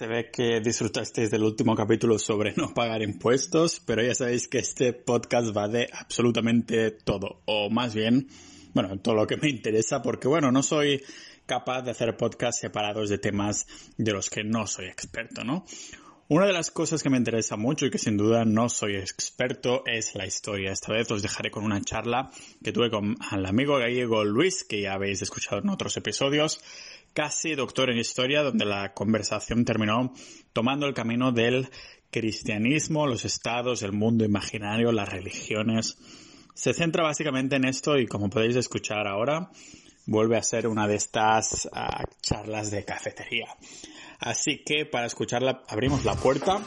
Se ve que disfrutasteis del último capítulo sobre no pagar impuestos, pero ya sabéis que este podcast va de absolutamente todo, o más bien, bueno, todo lo que me interesa, porque bueno, no soy capaz de hacer podcasts separados de temas de los que no soy experto, ¿no? Una de las cosas que me interesa mucho y que sin duda no soy experto es la historia. Esta vez os dejaré con una charla que tuve con el amigo gallego Luis, que ya habéis escuchado en otros episodios, casi doctor en historia, donde la conversación terminó tomando el camino del cristianismo, los estados, el mundo imaginario, las religiones. Se centra básicamente en esto y como podéis escuchar ahora, vuelve a ser una de estas uh, charlas de cafetería. Así que para escucharla abrimos la puerta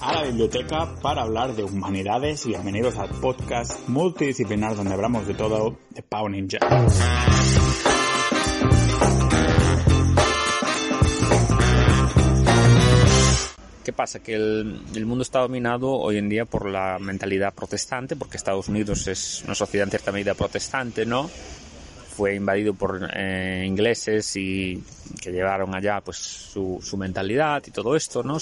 a la biblioteca para hablar de humanidades. Bienvenidos al podcast multidisciplinar donde hablamos de todo de Pau Ninja. Pasa? Que el, el, mundo está dominado hoy en día por la mentalidad protestante, porque Estados Unidos es una sociedad en cierta medida protestante, ¿no? Fue invadido por eh, ingleses y que llevaron allá pues su, su mentalidad y todo esto, ¿no?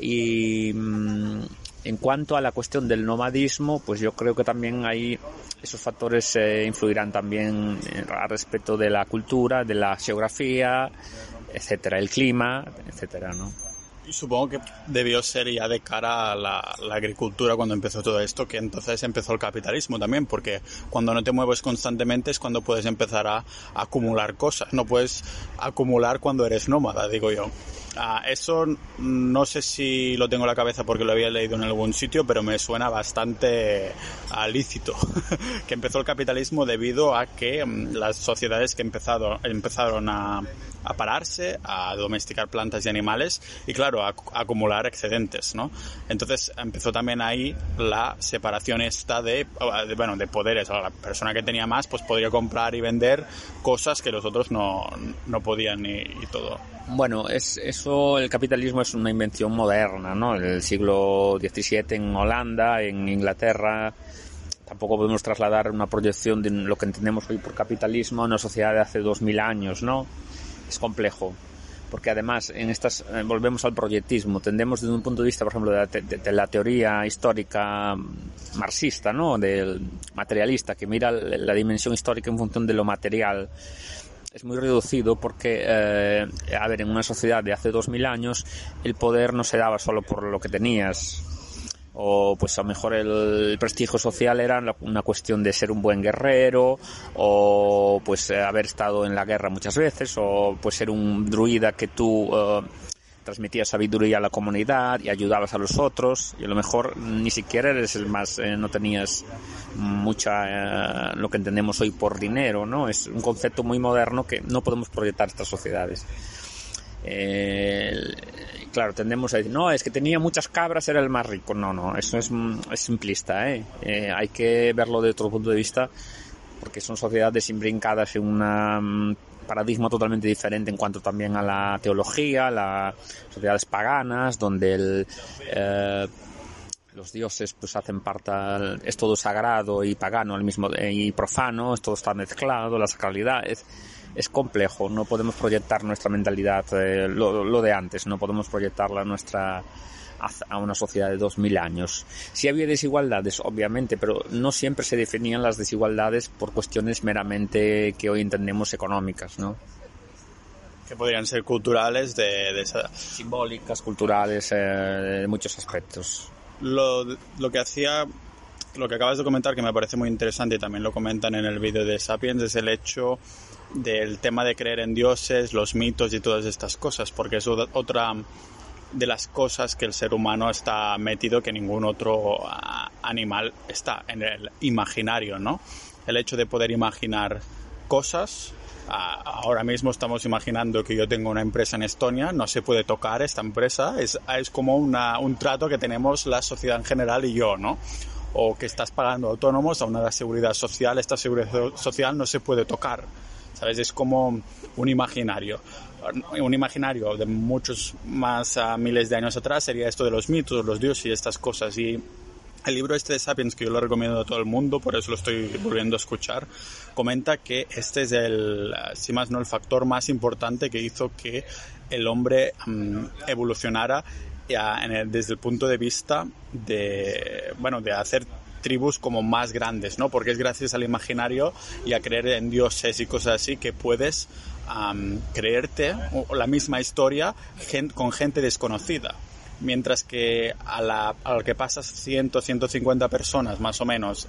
Y mmm, en cuanto a la cuestión del nomadismo, pues yo creo que también hay esos factores eh, influirán también eh, al respecto de la cultura, de la geografía, etcétera, el clima, etcétera, ¿no? Supongo que debió ser ya de cara a la, la, agricultura cuando empezó todo esto, que entonces empezó el capitalismo también, porque cuando no te mueves constantemente es cuando puedes empezar a acumular cosas, no puedes acumular cuando eres nómada, digo yo. Uh, eso no sé si lo tengo en la cabeza porque lo había leído en algún sitio, pero me suena bastante uh, lícito. que empezó el capitalismo debido a que um, las sociedades que empezado, empezaron a, a, pararse, a domesticar plantas y animales y claro, a, a, acumular excedentes, ¿no? Entonces empezó también ahí la separación esta de, de, bueno, de poderes. La persona que tenía más pues podría comprar y vender cosas que los otros no, no podían y, y todo. Bueno, es, el capitalismo es una invención moderna, ¿no? En el siglo XVII en Holanda, en Inglaterra. Tampoco podemos trasladar una proyección de lo que entendemos hoy por capitalismo a una sociedad de hace 2000 años, ¿no? Es complejo. Porque además, en estas, eh, volvemos al proyectismo, tendemos desde un punto de vista, por ejemplo, de la, de la teoría histórica marxista, ¿no? Del materialista, que mira la dimensión histórica en función de lo material es muy reducido porque, eh, a ver, en una sociedad de hace 2000 años el poder no se daba solo por lo que tenías. O pues a lo mejor el, prestigio social era una cuestión de ser un buen guerrero, o pues haber estado en la guerra muchas veces, o pues ser un druida que tú uh, transmitías sabiduría a la comunidad y ayudabas a los otros. Y a lo mejor ni siquiera eres el más eh, no tenías mucha eh, lo que entendemos hoy por dinero no es un concepto muy moderno que no podemos proyectar estas sociedades. Eh, claro tendemos a decir no es que tenía muchas cabras era el más rico no no eso es, es simplista ¿eh? eh hay que verlo de otro punto de vista porque son sociedades imbrincadas en una paradigma totalmente diferente en cuanto también a la teología, las sociedades paganas, donde el, eh, los dioses pues hacen parte, es todo sagrado y pagano al mismo y profano, es todo está mezclado, la sacralidad es, es complejo, no podemos proyectar nuestra mentalidad, eh, lo, lo, de antes, no podemos proyectarla nuestra a una sociedad de 2000 años. Sí había desigualdades, obviamente, pero no siempre se definían las desigualdades por cuestiones meramente que hoy entendemos económicas, ¿no? Que podrían ser culturales, de, de esa... simbólicas, culturales, eh, de muchos aspectos. Lo, lo que hacía lo que acabas de comentar que me parece muy interesante y también lo comentan en el vídeo de Sapiens es el hecho del tema de creer en dioses, los mitos y todas estas cosas, porque es otra de las cosas que el ser humano está metido que ningún otro animal está en el imaginario, ¿no? El hecho de poder imaginar cosas. Ahora mismo estamos imaginando que yo tengo una empresa en Estonia, no se puede tocar esta empresa, es, es como una, un trato que tenemos la sociedad en general y yo, ¿no? O que estás pagando autónomos a una seguridad social, esta seguridad social no se puede tocar, ¿sabes? Es como un imaginario un imaginario de muchos más uh, miles de años atrás sería esto de los mitos, los dioses y estas cosas. Y el libro este de Sapiens, que yo lo recomiendo a todo el mundo, por eso lo estoy volviendo a escuchar, comenta que este es el, si más no, el factor más importante que hizo que el hombre mm, evolucionara desde el punto de vista de, bueno, de hacer tribus como más grandes, ¿no? Porque es gracias al imaginario y a creer en dioses y cosas así que puedes creerte la misma historia con gente desconocida. Mientras que a la, a que pasas 100, 150 personas más o menos,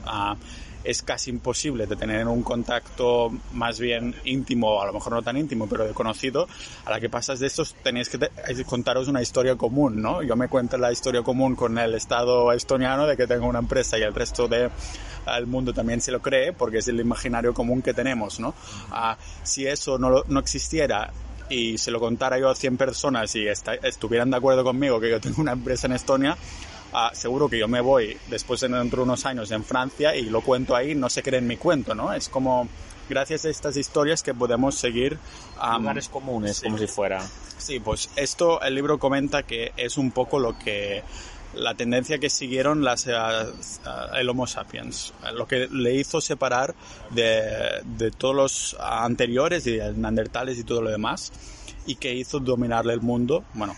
es casi imposible de tener un contacto más bien íntimo, a lo mejor no tan íntimo, pero de conocido, a la que pasas de estos tenéis que contaros una historia común, ¿no? Yo me cuento la historia común con el Estado estoniano de que tengo una empresa y el resto del mundo también se lo cree porque es el imaginario común que tenemos, ¿no? Ah, si eso no, no existiera y se lo contara yo a 100 personas y estuvieran de acuerdo conmigo que yo tengo una empresa en Estonia, Ah, seguro que yo me voy después de dentro de unos años en Francia y lo cuento ahí, no se cree en mi cuento, ¿no? Es como gracias a estas historias que podemos seguir a lugares comunes, como si fuera. Sí, pues esto el libro comenta que es un poco lo que la tendencia que siguieron las, eh, el Homo sapiens, lo que le hizo separar de, de todos los anteriores, de neandertales y todo lo demás, y que hizo dominarle el mundo. Bueno,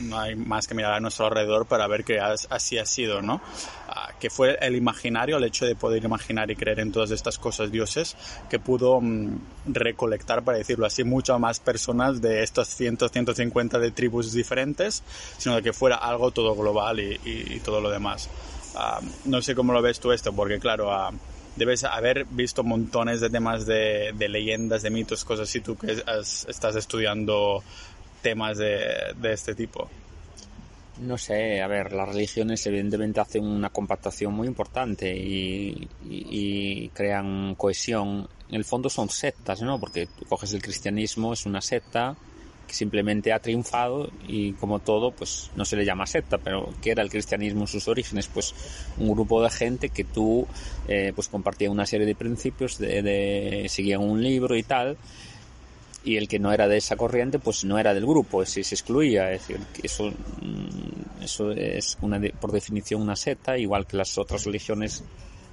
no hay más que mirar a nuestro alrededor para ver que así ha sido, ¿no? Ah, que fue el imaginario, el hecho de poder imaginar y creer en todas estas cosas dioses, que pudo mm, recolectar, para decirlo así, muchas más personas de estos 100, 150 de tribus diferentes, sino que fuera algo todo global y, todo lo demás. Ah, no sé cómo lo ves tú esto, porque claro, uh, debes haber visto montones de temas de, leyendas, de mitos, cosas así, tú que estás estudiando temas de, este tipo. No sé, a ver, las religiones evidentemente hacen una compactación muy importante y, crean cohesión. En el fondo son sectas, ¿no? Porque tú coges el cristianismo, es una secta, que simplemente ha triunfado y como todo pues no se le llama secta pero ¿qué era el cristianismo en sus orígenes? pues un grupo de gente que tú eh, pues compartía una serie de principios de, de seguían un libro y tal y el que no era de esa corriente pues no era del grupo se, se excluía es decir eso mm, eso es una por definición una secta igual que las otras religiones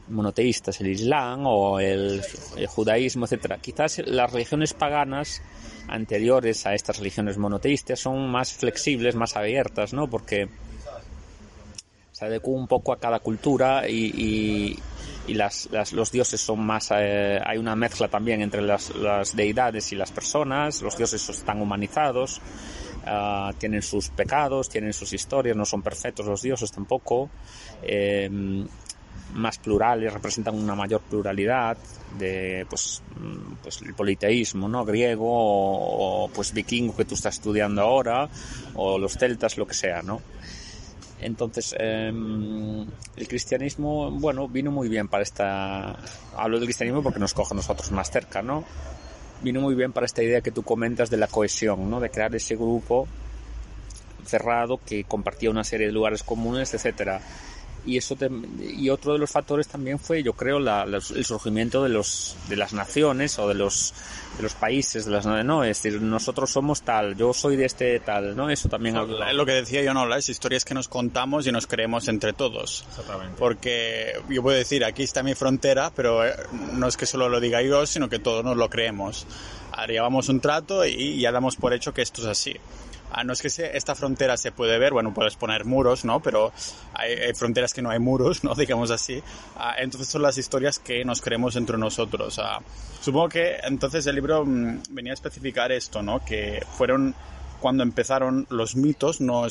monoteístas, el Islam o el, judaísmo, etcétera. Quizás las religiones paganas anteriores a estas religiones monoteístas son más flexibles, más abiertas, ¿no? Porque se adecuan un poco a cada cultura y, y, las, los dioses son más... Eh, hay una mezcla también entre las, las, deidades y las personas, los dioses están humanizados, ah, tienen sus pecados, tienen sus historias, no son perfectos los dioses tampoco. Eh, más plurales, representan una mayor pluralidad de pues, mm, pues el politeísmo, ¿no? griego o, pues vikingo que tú estás estudiando ahora o los celtas, lo que sea, ¿no? Entonces, em, el cristianismo, bueno, vino muy bien para esta... Hablo del cristianismo porque nos coge a nosotros más cerca, ¿no? Vino muy bien para esta idea que tú comentas de la cohesión, ¿no? De crear ese grupo cerrado que compartía una serie de lugares comunes, etcétera y eso y otro de los factores también fue yo creo la, el surgimiento de los de las naciones o de los de los países de las no es decir nosotros somos tal yo soy de este tal no eso también lo que decía yo no las historias que nos contamos y nos creemos entre todos. Exactamente. porque yo puedo decir aquí está mi frontera pero eh, no es que solo lo diga yo sino que todos nos lo creemos. Llevamos un trato y ya damos por hecho que esto es así Ah, no es que esta frontera se puede ver, bueno, puedes poner muros, ¿no? Pero hay, fronteras que no hay muros, ¿no? Digamos así. Ah, entonces son las historias que nos creemos entre nosotros. Ah, supongo que entonces el libro mm, venía a especificar esto, ¿no? Que fueron cuando empezaron los mitos, no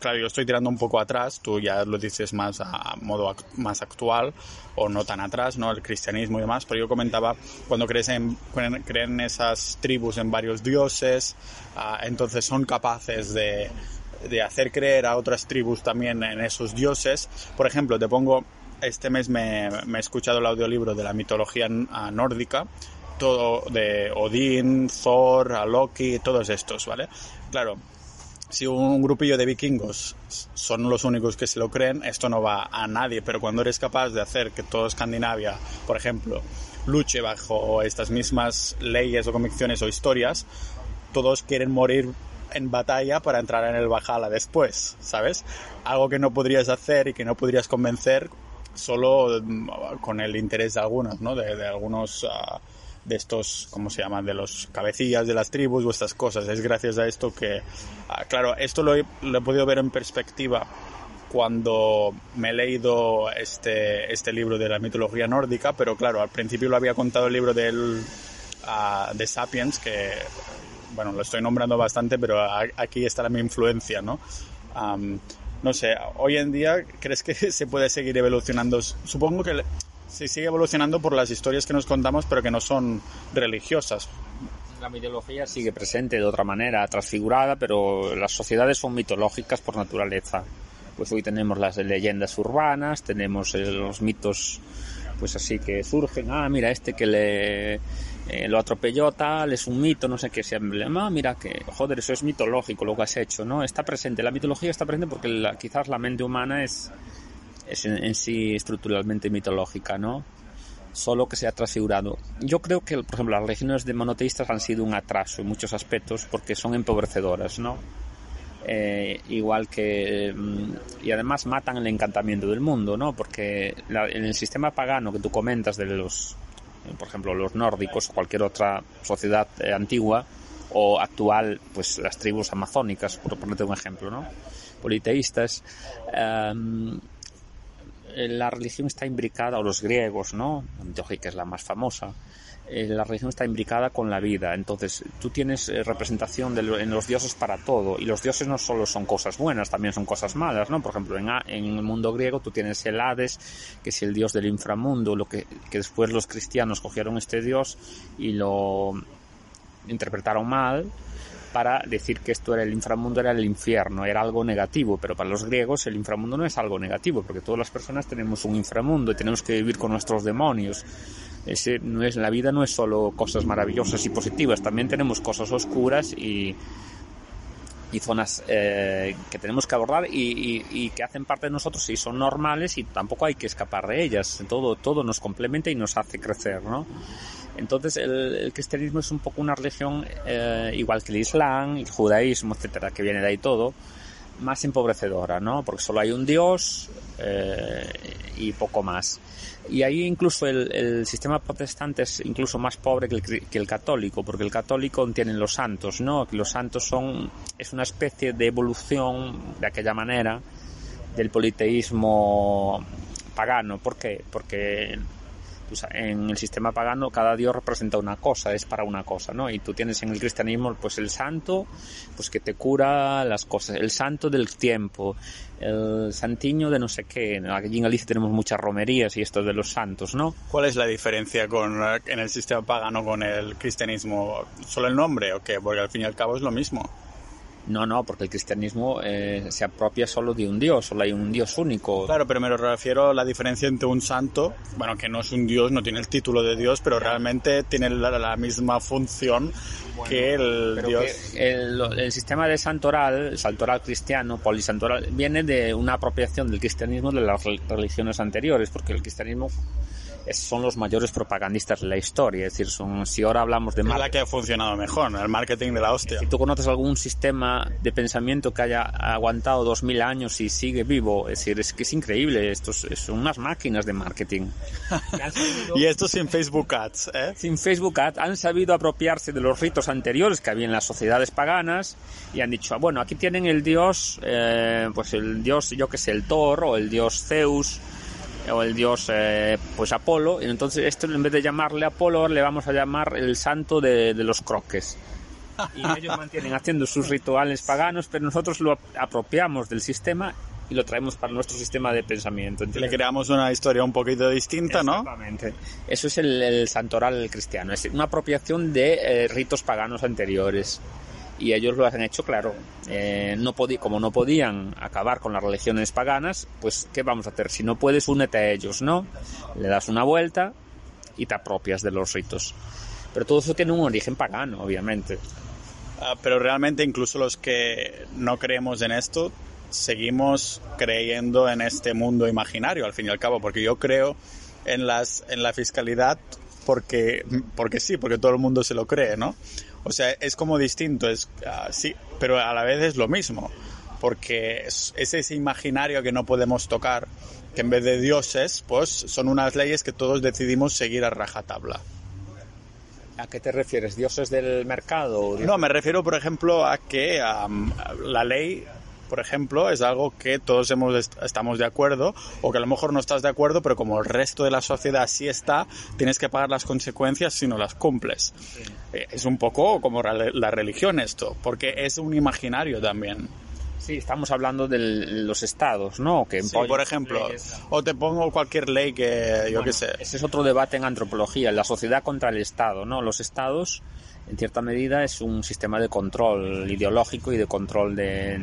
claro, yo estoy tirando un poco atrás, tú ya lo dices más a modo más actual o no tan atrás, ¿no? El cristianismo y demás, pero yo comentaba cuando creen, creen esas tribus en varios dioses, ah, entonces son capaces de, de hacer creer a otras tribus también en esos dioses. Por ejemplo, te pongo, este mes me, me he escuchado el audiolibro de la mitología ah, nórdica todo de Odín, Thor, a Loki, todos estos, ¿vale? Claro, si un grupillo de vikingos son los únicos que se lo creen, esto no va a nadie, pero cuando eres capaz de hacer que todo Escandinavia, por ejemplo, luche bajo estas mismas leyes o convicciones o historias, todos quieren morir en batalla para entrar en el Valhalla después, ¿sabes? Algo que no podrías hacer y que no podrías convencer solo mm, con el interés de algunos, ¿no? De, algunos... Ah, de estos, ¿cómo se llaman? De los cabecillas de las tribus o estas cosas. Es gracias a esto que, ah, claro, esto lo he, podido ver en perspectiva cuando me he leído este, este libro de la mitología nórdica, pero claro, al principio lo había contado el libro del, uh, de Sapiens, que, bueno, lo estoy nombrando bastante, pero aquí está la mi influencia, ¿no? No sé, hoy en día, ¿crees que se puede seguir evolucionando? Supongo que se sigue evolucionando por las historias que nos contamos, pero que no son religiosas. La mitología sigue presente de otra manera, transfigurada, pero las sociedades son mitológicas por naturaleza. Pues hoy tenemos las leyendas urbanas, tenemos los mitos, pues así que surgen. Ah, mira, este que le eh, lo atropelló tal, es un mito, no sé qué, se emblema, ah, mira que, joder, eso es mitológico lo que has hecho, ¿no? Está presente, la mitología está presente porque quizás la mente humana es, es en, sí estructuralmente mitológica, ¿no? Solo que se ha transfigurado. Yo creo que, por ejemplo, las religiones de monoteístas han sido un atraso en muchos aspectos porque son empobrecedoras, ¿no? Eh, igual que mm, y además matan el encantamiento del mundo no porque en el sistema pagano que tú comentas de los eh, por ejemplo los nórdicos cualquier otra sociedad eh, antigua o actual pues las tribus amazónicas por ponerte un ejemplo no politeístas em, la religión está imbricada o los griegos no mitología es la más famosa eh, la religión está imbricada con la vida. Entonces, tú tienes eh, representación de en los dioses para todo. Y los dioses no solo son cosas buenas, también son cosas malas, ¿no? Por ejemplo, en, en el mundo griego tú tienes el Hades, que es el dios del inframundo, lo que, que después los cristianos cogieron este dios y lo interpretaron mal para decir que esto era el inframundo, era el infierno, era algo negativo, pero para los griegos el inframundo no es algo negativo, porque todas las personas tenemos un inframundo y tenemos que vivir con nuestros demonios. Ese no es, la vida no es solo cosas maravillosas y positivas, también tenemos cosas oscuras y, y zonas eh, que tenemos que abordar y, y, que hacen parte de nosotros y son normales y tampoco hay que escapar de ellas. Todo, todo nos complementa y nos hace crecer, ¿no? Entonces el, cristianismo es un poco una religión eh, igual que el islam, el judaísmo, etcétera, que viene de ahí todo, más empobrecedora, ¿no? Porque solo hay un Dios eh, y poco más. Y ahí incluso el, sistema protestante es incluso más pobre que el, católico, porque el católico tiene los santos, ¿no? Los santos son, es una especie de evolución de aquella manera del politeísmo pagano. ¿Por qué? Porque pues, en el sistema pagano cada dios representa una cosa, es para una cosa, ¿no? Y tú tienes en el cristianismo pues el santo, pues que te cura las cosas, el santo del tiempo, el santiño de no sé qué. Aquí en Galicia tenemos muchas romerías y esto de los santos, ¿no? ¿Cuál es la diferencia con en el sistema pagano con el cristianismo? ¿Solo el nombre o qué? Porque al fin y al cabo es lo mismo. No, no, porque el cristianismo eh, se apropia solo de un Dios, solo hay un Dios único. Claro, pero me refiero a la diferencia entre un santo, bueno, que no es un Dios, no tiene el título de Dios, pero realmente tiene la, misma función que el Dios. el, sistema de santoral, el santoral cristiano, polisantoral, viene de una apropiación del cristianismo de las religiones anteriores, porque el cristianismo son los mayores propagandistas de la historia. Es decir, son, si ahora hablamos de... Es la que ha funcionado mejor, el marketing de la hostia. Si tú conoces algún sistema de pensamiento que haya aguantado dos mil años y sigue vivo, es decir, es que es increíble. Estos son unas máquinas de marketing. y esto sin Facebook Ads, ¿eh? Sin Facebook Ads. Han sabido apropiarse de los ritos anteriores que había en las sociedades paganas y han dicho, ah, bueno, aquí tienen el dios, eh, pues el dios, yo que sé, el Thor o el dios Zeus o el dios eh, pues Apolo, y entonces esto en vez de llamarle Apolo le vamos a llamar el santo de, los croques. Y ellos mantienen haciendo sus rituales paganos, pero nosotros lo apropiamos del sistema y lo traemos para nuestro sistema de pensamiento. Le creamos una historia un poquito distinta, ¿no? Exactamente. Eso es el, santoral cristiano, es una apropiación de eh, ritos paganos anteriores y ellos lo han hecho, claro. Eh, no como no podían acabar con las religiones paganas, pues ¿qué vamos a hacer? Si no puedes, únete a ellos, ¿no? Le das una vuelta y te apropias de los ritos. Pero todo eso tiene un origen pagano, obviamente. Ah, pero realmente incluso los que no creemos en esto, seguimos creyendo en este mundo imaginario, al fin y al cabo, porque yo creo en, las, en la fiscalidad porque, porque sí, porque todo el mundo se lo cree, ¿no? O sea, es como distinto, es ah, sí, pero a la vez es lo mismo, porque es, ese imaginario que no podemos tocar, que en vez de dioses, pues son unas leyes que todos decidimos seguir a rajatabla. ¿A qué te refieres? ¿Dioses del mercado? No, me refiero, por ejemplo, a que um, la ley por ejemplo, es algo que todos hemos, estamos de acuerdo o que a lo mejor no estás de acuerdo, pero como el resto de la sociedad sí está, tienes que pagar las consecuencias si no las cumples. Eh, es un poco como la religión esto, porque es un imaginario también. Sí, estamos hablando de los estados, ¿no? Que por ejemplo, o te pongo cualquier ley que yo qué sé. Ese es otro debate en antropología, la sociedad contra el Estado, ¿no? Los estados en cierta medida es un sistema de control ideológico y de control de,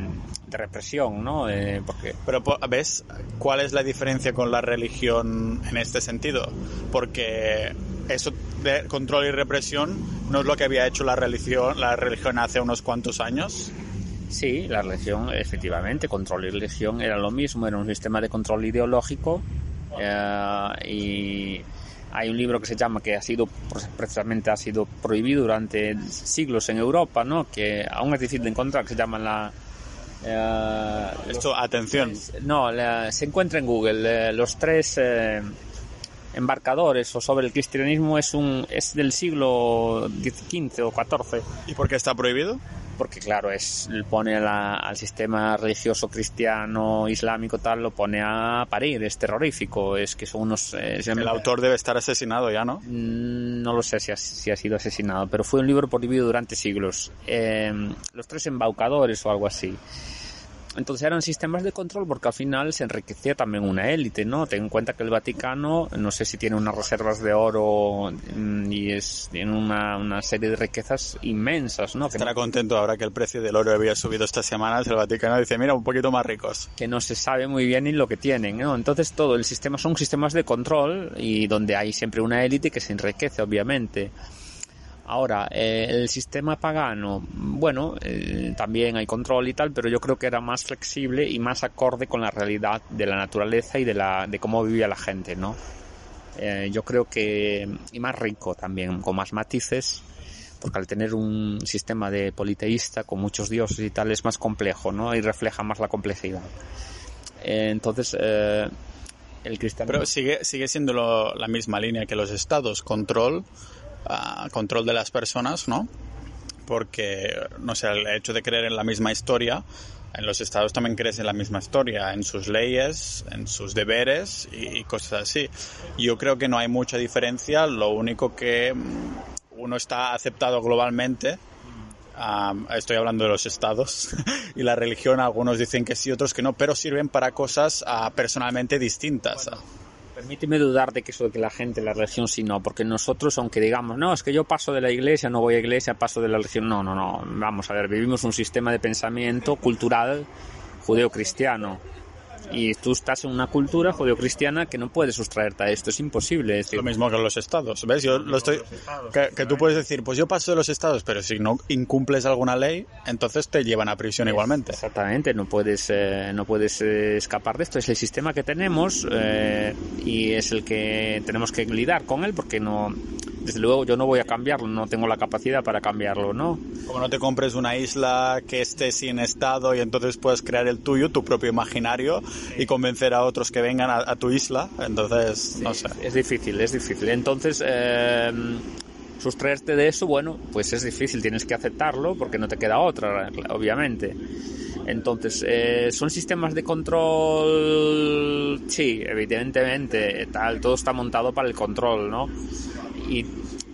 represión, ¿no? Eh, porque... Pero ves cuál es la diferencia con la religión en este sentido, porque eso de control y represión no es lo que había hecho la religión, la religión hace unos cuantos años. Sí, la religión, efectivamente, control y religión era lo mismo, era un sistema de control ideológico eh, y hay un libro que se llama que ha sido precisamente ha sido prohibido durante siglos en Europa, ¿no? Que aún es difícil de encontrar, que se llama la eh, Esto, atención. No, se encuentra en Google. Eh, los tres eh, embarcadores o sobre el cristianismo es un es del siglo XV o XIV. ¿Y por qué está prohibido? Porque claro, es pone al sistema religioso cristiano islámico tal, lo pone a parir, es terrorífico, es que son unos... Eh, el autor debe estar asesinado ya, ¿no? Mm, no lo sé si ha, si ha sido asesinado, pero fue un libro prohibido durante siglos. Eh, los tres embaucadores o algo así. Entonces eran sistemas de control porque al final se enriquecía también una élite, ¿no? Ten en cuenta que el Vaticano, no sé si tiene unas reservas de oro mm, y es, tiene una, una serie de riquezas inmensas, ¿no? Estará contento ahora que el precio del oro había subido estas semanas, el Vaticano dice, mira, un poquito más ricos. Que no se sabe muy bien ni lo que tienen, ¿no? Entonces todo el sistema son sistemas de control y donde hay siempre una élite que se enriquece, obviamente. Ahora, eh, el sistema pagano, bueno, eh, también hay control y tal, pero yo creo que era más flexible y más acorde con la realidad de la naturaleza y de, la, de cómo vivía la gente, ¿no? Eh, yo creo que, y más rico también, con más matices, porque al tener un sistema de politeísta con muchos dioses y tal es más complejo, ¿no? Y refleja más la complejidad. entonces, el cristianismo... Pero sigue, sigue siendo la misma línea que los estados, control control de las personas, ¿no? Porque, no sé, el hecho de creer en la misma historia, en los estados también crees en la misma historia, en sus leyes, en sus deberes y, cosas así. Yo creo que no hay mucha diferencia, lo único que mm, uno está aceptado globalmente, estoy hablando de los estados y la religión, algunos dicen que sí, otros que no, pero sirven para cosas ah, personalmente distintas. Permíteme dudar de que eso de que la gente, la religión sí no, porque nosotros, aunque digamos, no, es que yo paso de la iglesia, no voy a iglesia, paso de la religión, no, no, no, vamos a ver, vivimos un sistema de pensamiento cultural judeo-cristiano y tú estás en una cultura judeocristiana que no puedes sustraerte a esto, es imposible. lo mismo que los estados, ¿ves? Yo lo estoy... Que, tú puedes decir, pues yo paso de los estados, pero si no incumples alguna ley, entonces te llevan a prisión igualmente. Exactamente, no puedes, eh, no puedes eh, escapar de esto, es el sistema que tenemos eh, y es el que tenemos que lidiar con él porque no desde luego yo no voy a cambiarlo, no tengo la capacidad para cambiarlo, ¿no? Como no te compres una isla que esté sin estado y entonces puedes crear el tuyo, tu propio imaginario y convencer a otros que vengan a, tu isla, entonces no sé. Es difícil, es difícil. Entonces, eh, sustraerte de eso, bueno, pues es difícil, tienes que aceptarlo porque no te queda otra, obviamente. Entonces, eh, son sistemas de control, sí, evidentemente, tal, todo está montado para el control, ¿no? y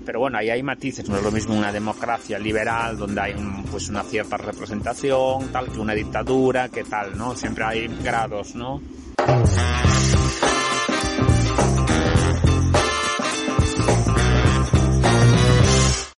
pero bueno, ahí hay matices, no es lo mismo una democracia liberal donde hay pues una cierta representación, tal que una dictadura, que tal, ¿no? Siempre hay grados, ¿no?